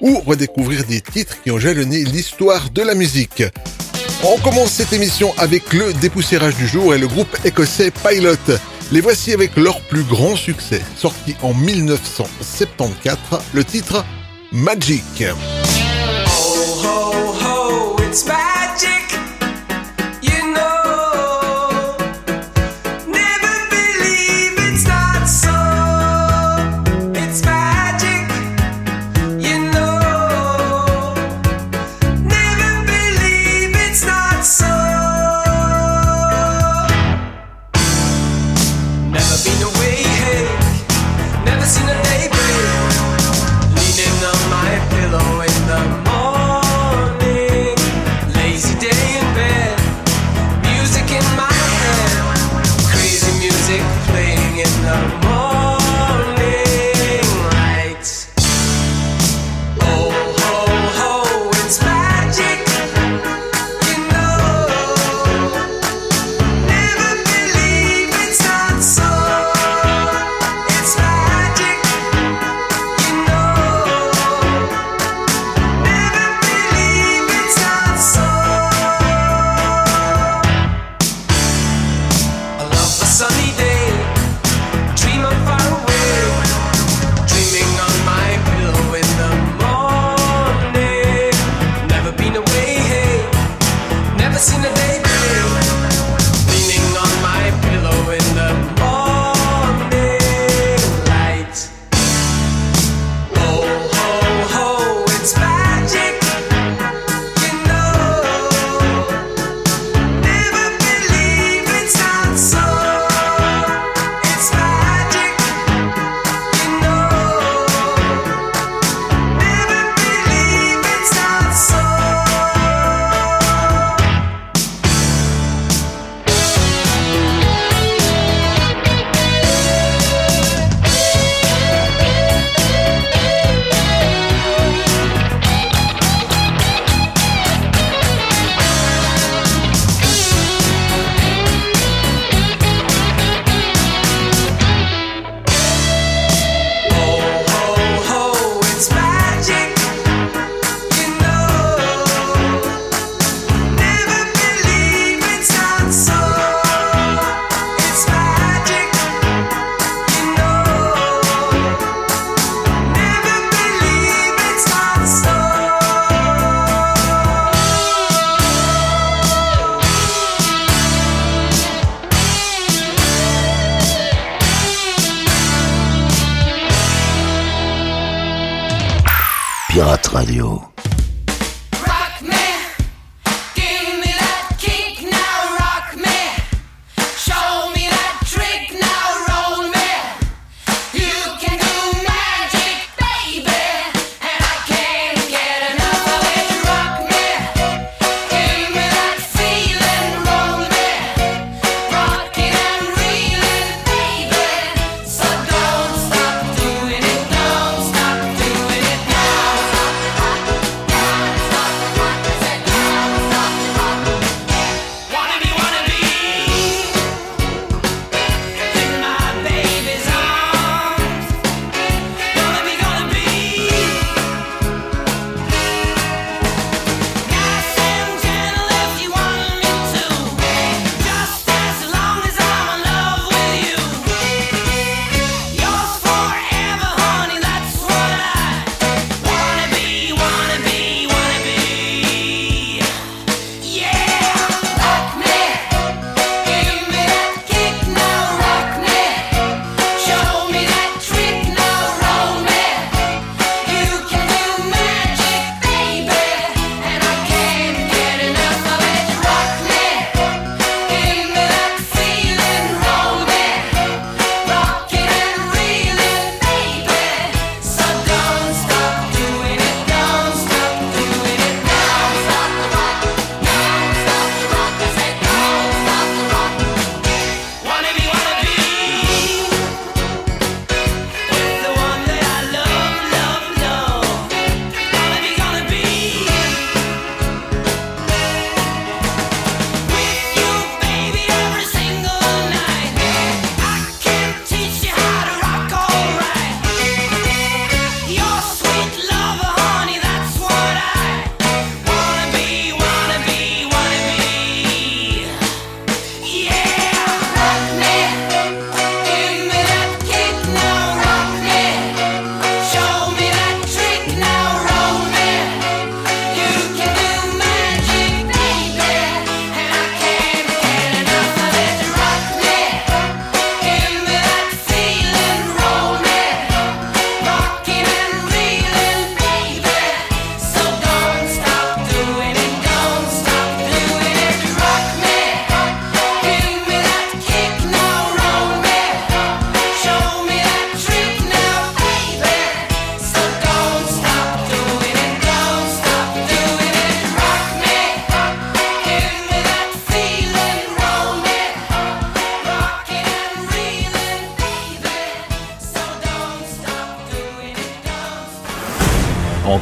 ou redécouvrir des titres qui ont jalonné l'histoire de la musique. On commence cette émission avec le dépoussiérage du jour et le groupe écossais Pilot. Les voici avec leur plus grand succès, sorti en 1974, le titre Magic. Magic.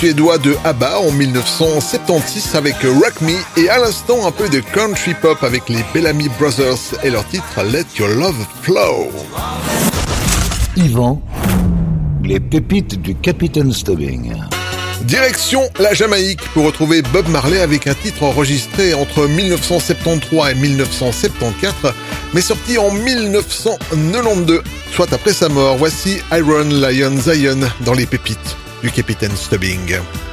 suédois de ABBA en 1976 avec Rock Me et à l'instant un peu de country pop avec les Bellamy Brothers et leur titre Let Your Love Flow. Yvan, les pépites du Capitaine Stubbing. Direction la Jamaïque pour retrouver Bob Marley avec un titre enregistré entre 1973 et 1974, mais sorti en 1992, soit après sa mort. Voici Iron Lion Zion dans les pépites du capitaine Stubbing.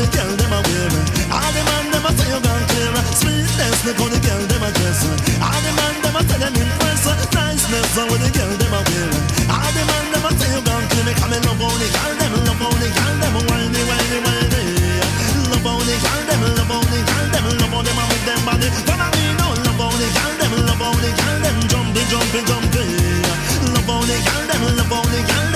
The girl them a wear. All the man them a say you gone clear. Sweetness, look how the girl them a dress. All the man them a say them impress. Niceness, how the girl them a wear. All the man them a say you gone clear. Me come and love only girl them, love only girl them, whiny, whiny, whiny. Love only girl them, love only girl them, love only man with them body. Follow me now, love only girl them, love only girl them, jumping, jumping, jumping. Love only girl them, love only girl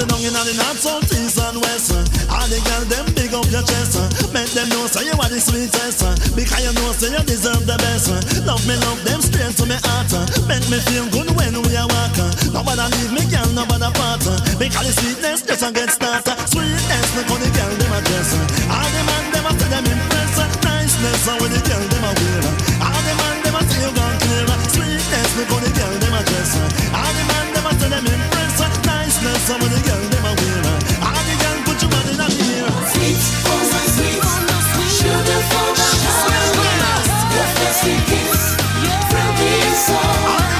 sit down in the north, east and west. All the girl them big up your chest. Make them know say you are the sweetest. Because you know say you deserve the best. Love me, love them straight to me heart. Make me feel good when we are walking. Nobody leave me, girl, nobody part. Because the sweetness just a get started. Sweetness, how the girl them a dress. All the man them a say them impress. Niceness, how the girl them a wear. All the man them a say you gone clear. Sweetness, how the girl them a dress. All the man them a say them impress. Niceness, how the girl them a wear. Kiss, kiss, yeah. from the.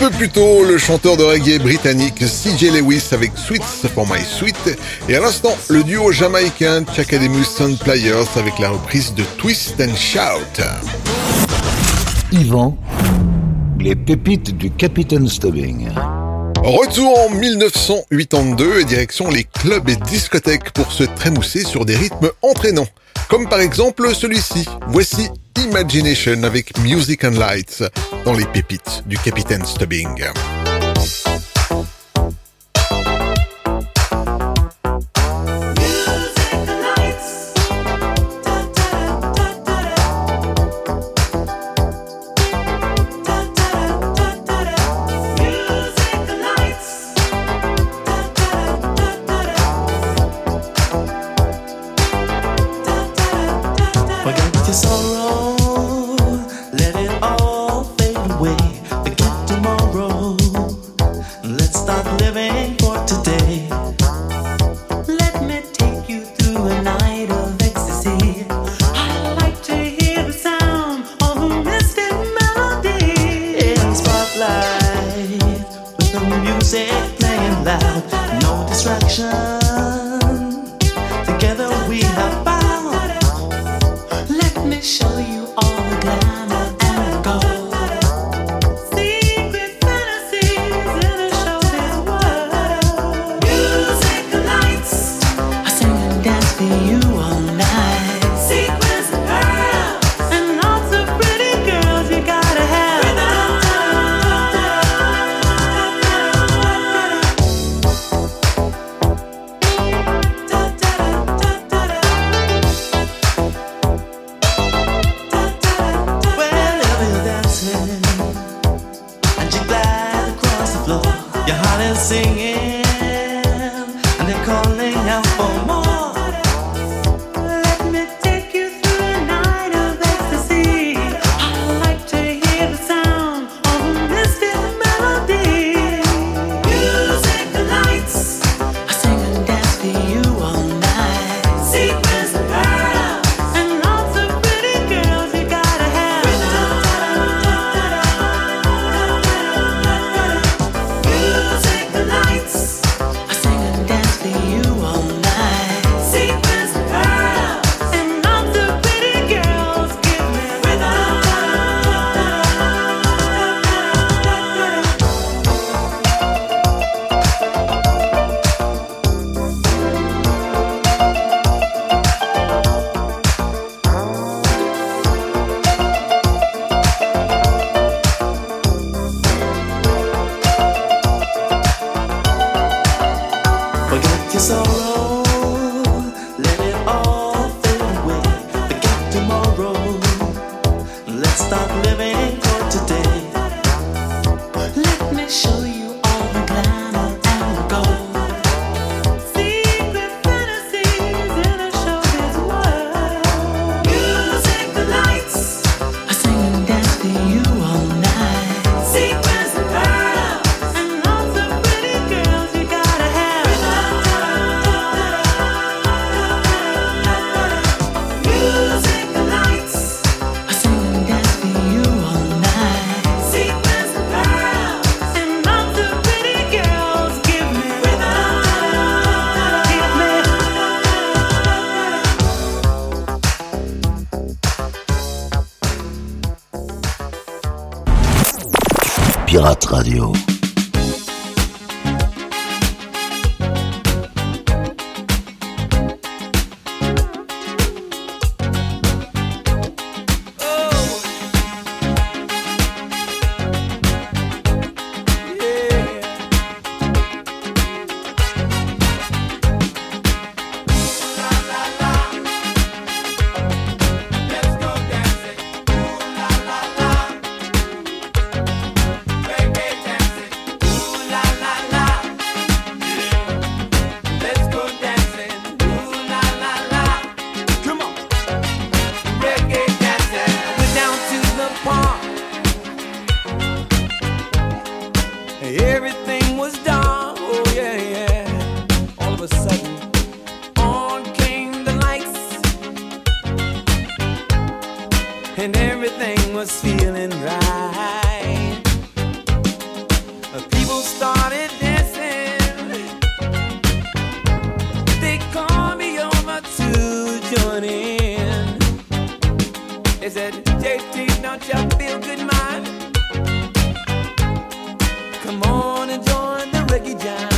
peu plus tôt, le chanteur de reggae britannique CJ Lewis avec Sweets for My Sweet et à l'instant, le duo jamaïcain Chakademus Sound Players avec la reprise de Twist and Shout. Yvan, les pépites du Capitaine Stubbing. Retour en 1982 et direction les clubs et discothèques pour se trémousser sur des rythmes entraînants. Comme par exemple celui-ci. Voici Imagination avec Music and Lights dans les pépites du Capitaine Stubbing. time. So. all and everything was feeling right. People started dancing. They called me over to join in. They said, JT, don't you feel good, man? Come on and join the reggae jam.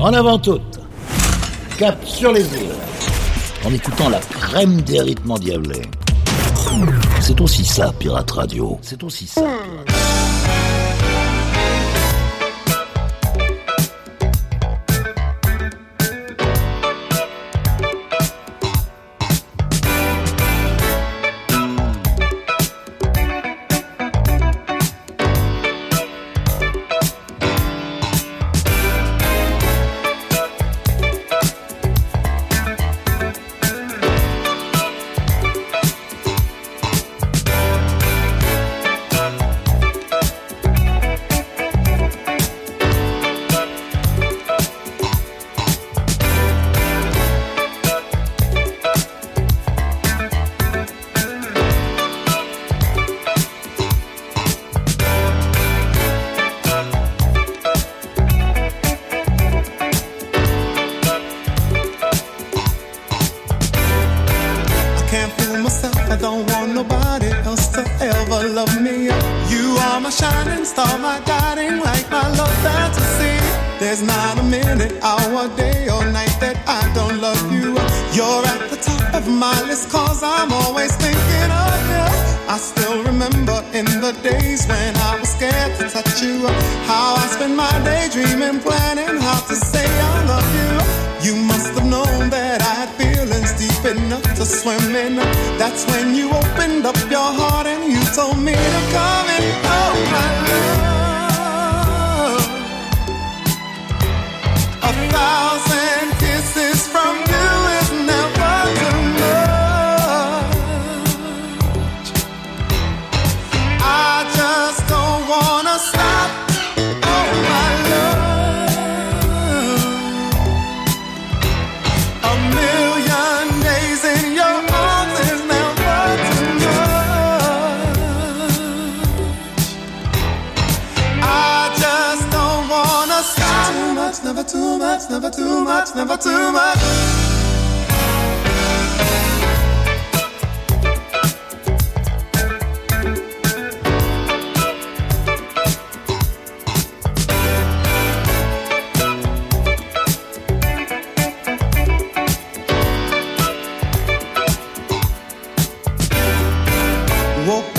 En avant toute. Cap sur les îles. En écoutant la crème des rythmes endiablés. C'est aussi ça, Pirate Radio. C'est aussi ça, much, never too much, never too much. Woke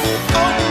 Oh.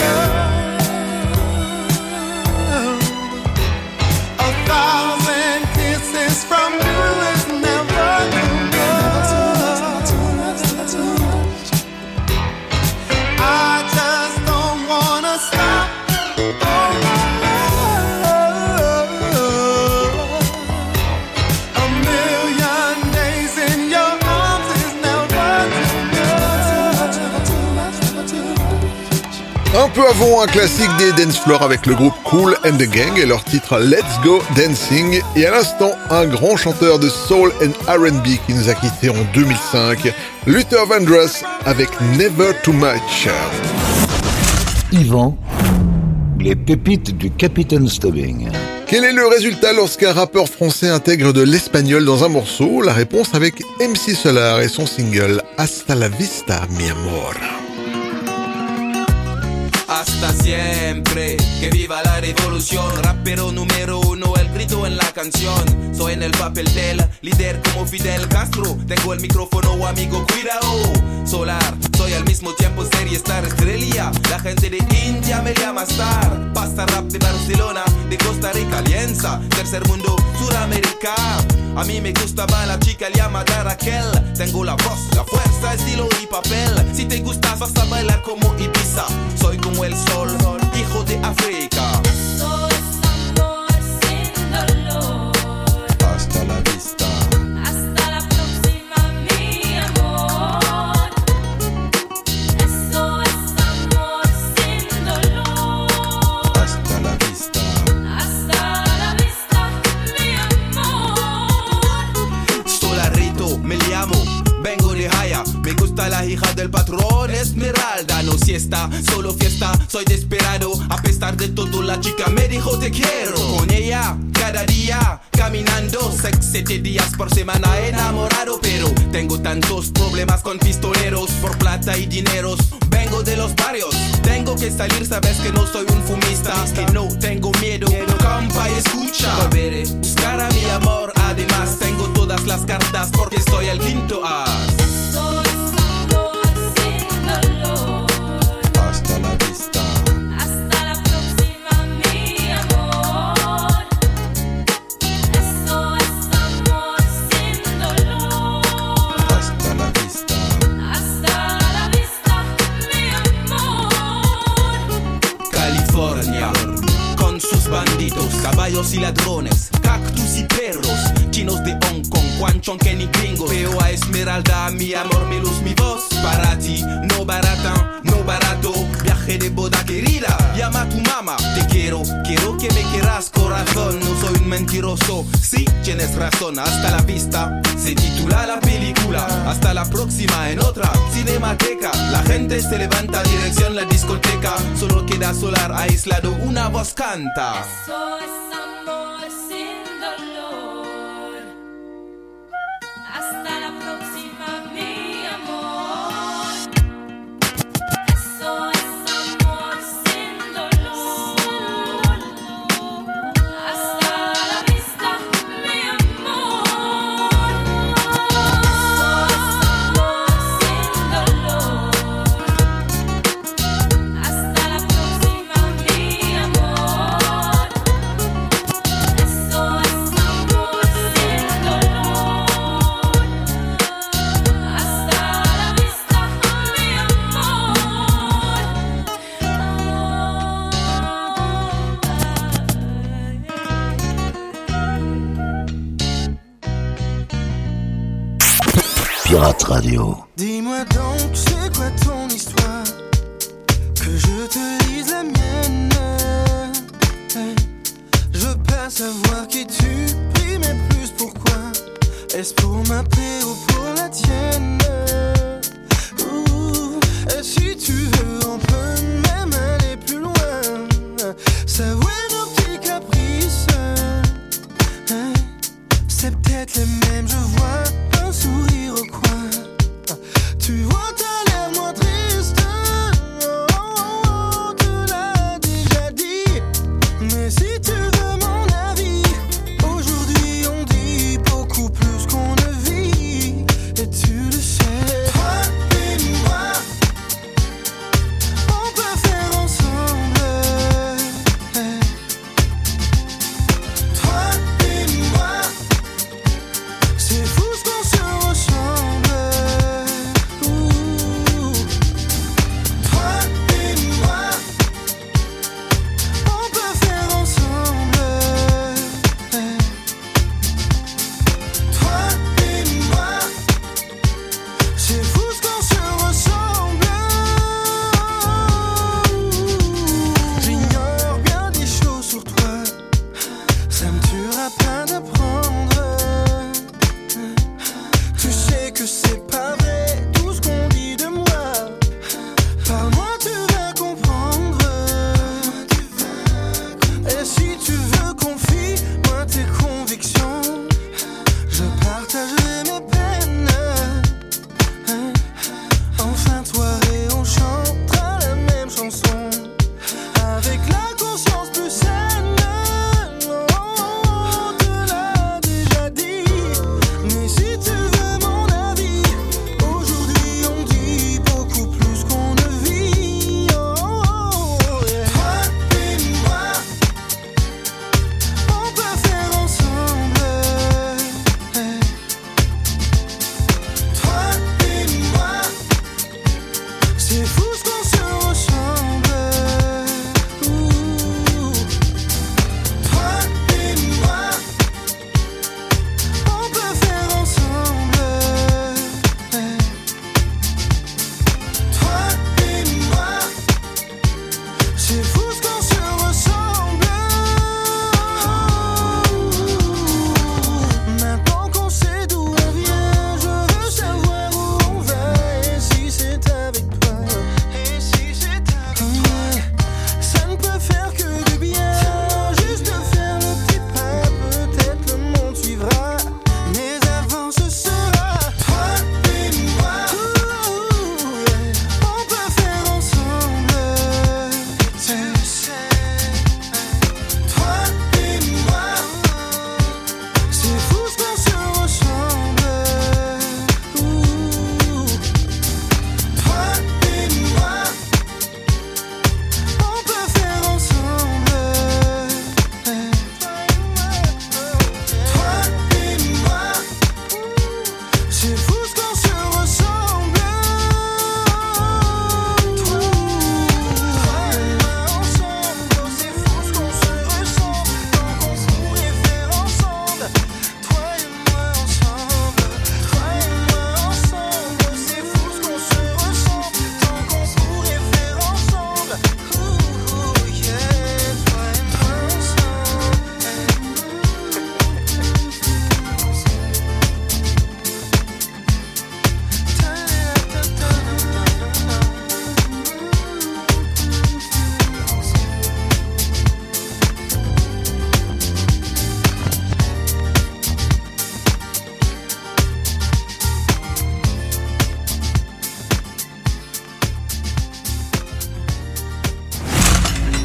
thousand kisses from you peu avant, un classique des dance floors avec le groupe Cool and the Gang et leur titre Let's Go Dancing. Et à l'instant, un grand chanteur de soul and R&B qui nous a quittés en 2005, Luther Vandross avec Never Too Much. Yvan, les pépites du Capitaine Stubbing. Quel est le résultat lorsqu'un rappeur français intègre de l'espagnol dans un morceau? La réponse avec MC Solar et son single Hasta la vista, mi amor. Hasta siempre. Que viva la revolución, rapero número uno, en la canción. Soy en el papel del líder como Fidel Castro. Tengo el micrófono, amigo, cuidado. Solar, soy al mismo tiempo serie star estrella. La gente de India me llama star. Pasta rap de Barcelona, de Costa Rica, Alianza, tercer mundo, Suramérica. A mí me gustaba la chica llamada Raquel. Tengo la voz, la fuerza, estilo y papel. Si te gustas, vas a bailar como Ibiza. Soy como el sol, hijo de África. Del patrón Esmeralda. No siesta, solo fiesta, soy desesperado. A pesar de todo, la chica me dijo te quiero. Con ella, cada día, caminando. Sex, siete días por semana enamorado. Pero tengo tantos problemas con pistoleros por plata y dineros. Vengo de los barrios, tengo que salir, sabes que no soy un fumista. Que no tengo miedo, compa, y escucha. Volveré, buscar a mi amor. Además, tengo todas las cartas porque soy el quinto as. California, con bandidos, caballos y ladrones, cactus y perros, chinos de Hong Kong, Guanchon, Kenny gringos. Veo a Esmeralda, mi amor, mi luz, mi voz. Para ti, no barata, no barato. Viaje de boda querida, llama a tu mamá. Te quiero, quiero que me quieras, corazón. No soy un mentiroso, sí, tienes razón. Hasta la vista, se titula la película. Hasta la próxima en otra cinemateca. La gente se levanta, dirección la discoteca. Solo queda solar aislado, una voz canta. pessoas são Dis-moi donc, c'est quoi ton histoire? Que je te lise la mienne. Je veux pas savoir qui tu pries, mais plus pourquoi. Est-ce pour ma paix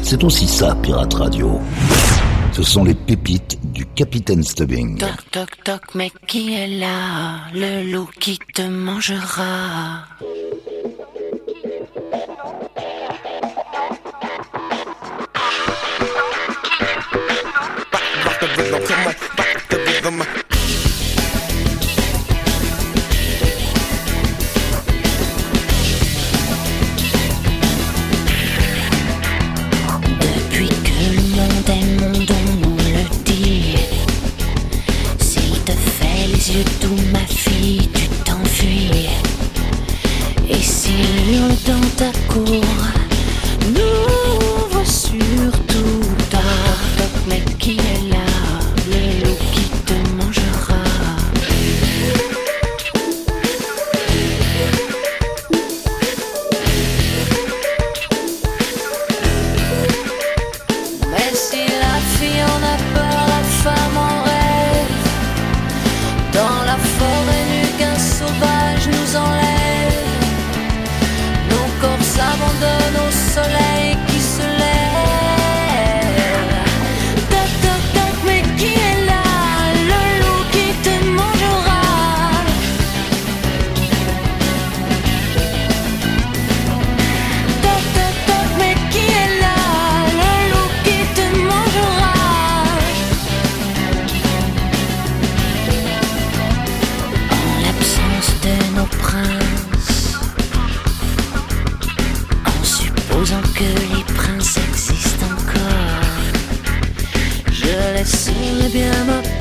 C'est aussi ça, Pirate Radio. Ce sont les pépites du Capitaine Stubbing. Toc toc toc, mais qui est là? Le loup qui te mangera. Rhythm. abbiamo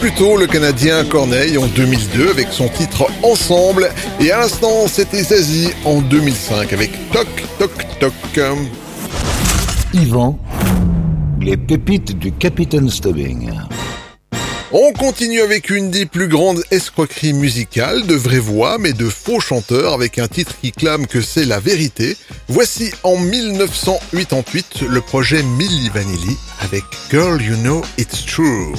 plus tôt, le Canadien Corneille en 2002 avec son titre Ensemble. Et à l'instant, c'était Zazie en 2005 avec Toc Toc Toc. Yvan, les pépites du Capitaine Stubbing. On continue avec une des plus grandes escroqueries musicales, de vraies voix mais de faux chanteurs, avec un titre qui clame que c'est la vérité. Voici en 1988 le projet Milli Vanilli avec Girl You Know It's True.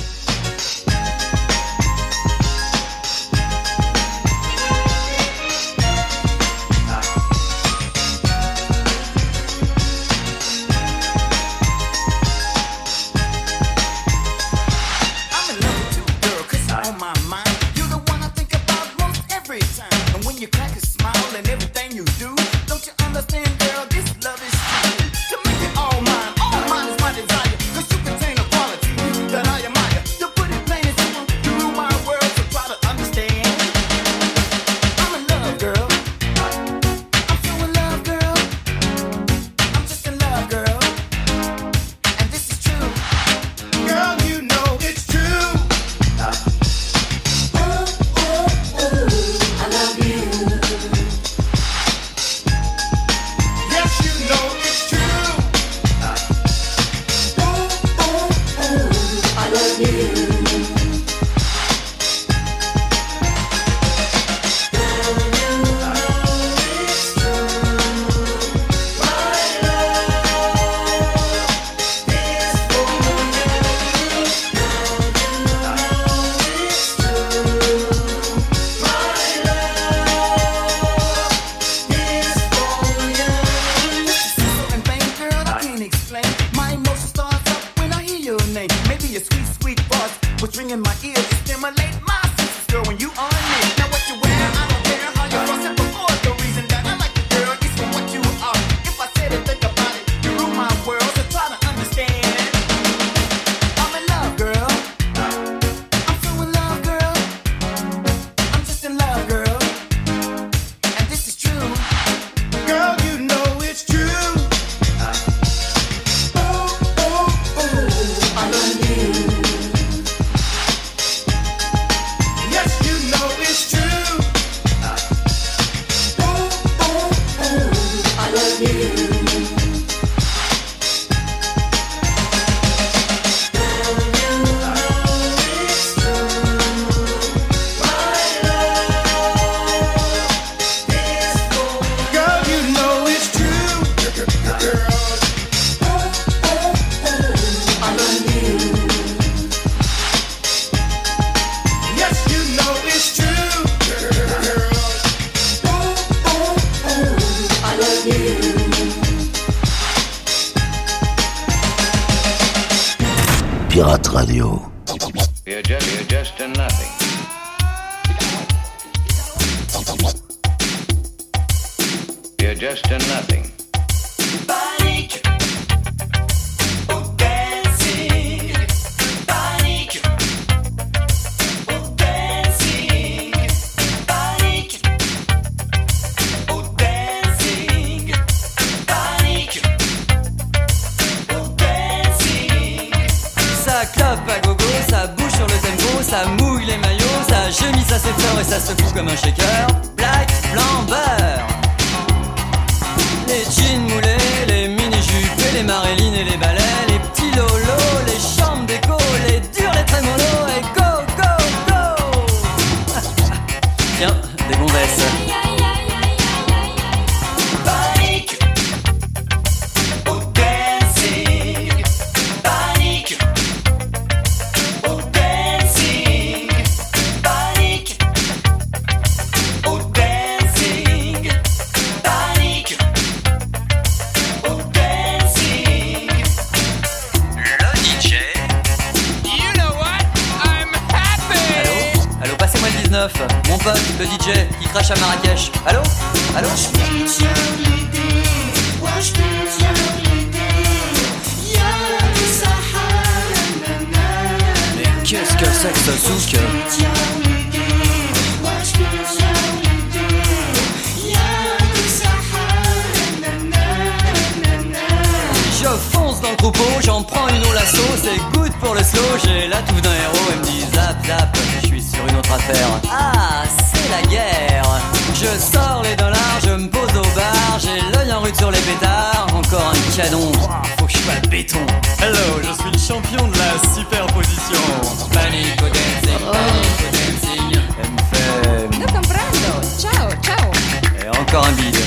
Pote, le DJ, qui crache à Marrakech. Allô Allô Mais qu'est-ce que c'est que ce souk Je fonce dans le troupeau, j'en prends une au lasso, c'est good pour le slow, j'ai la touffe d'un héros, elle me dit zap zap, je suis sur une autre affaire. Ah, la guerre Je sors les dollars, je me pose au bar, j'ai l'œil en rude sur les pétards, encore un canon, faut que je fasse béton. Hello, je suis le champion de la superposition. Panic au dancing, panic au dancing. Elle me fait... No comprendo. Ciao, ciao. Et encore un bide.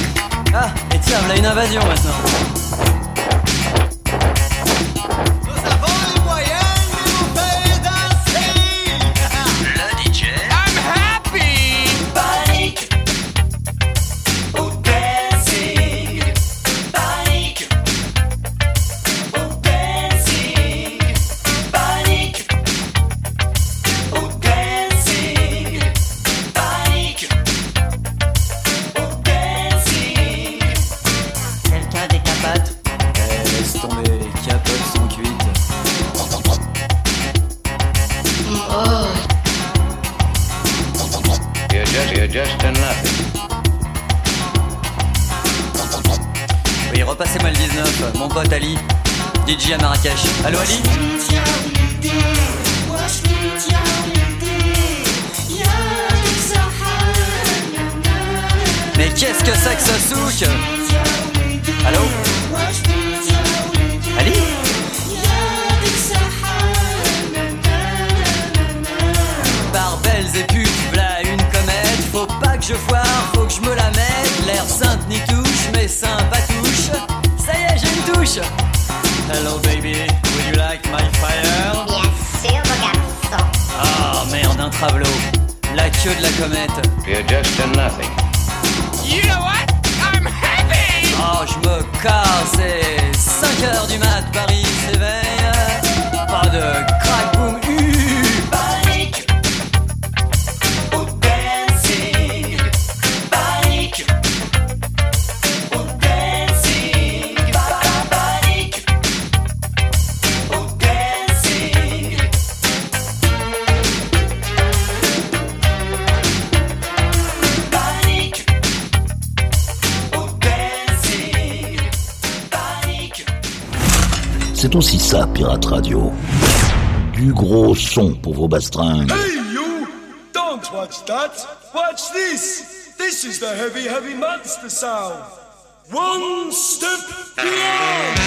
Ah, et tiens, voilà une invasion maintenant. DJ à Marrakech. Allô Ali Mais qu'est-ce que c'est que ce souk comète. You're just a nothing. You know what? I'm happy. Oh, je me casse, c'est 5 heures du mat, Paris C'est aussi ça, Pirate Radio. Du gros son pour vos bastringues. Hey, you! Don't watch that. Watch this. This is the heavy, heavy monster sound. One step beyond.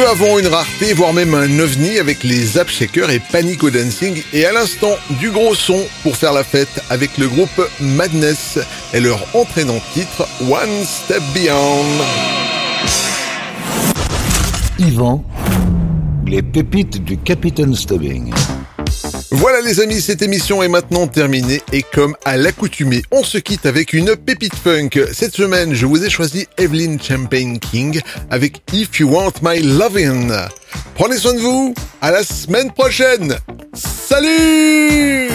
Peu avant une rareté, voire même un ovni avec les Zap Shakers et Panico Dancing. Et à l'instant, du gros son pour faire la fête avec le groupe Madness et leur entraînant titre One Step Beyond. Yvan, les pépites du Capitaine Stubbing. Voilà les amis, cette émission est maintenant terminée et comme à l'accoutumée, on se quitte avec une pépite funk. Cette semaine, je vous ai choisi Evelyn Champagne King avec If You Want My Lovin'. Prenez soin de vous, à la semaine prochaine. Salut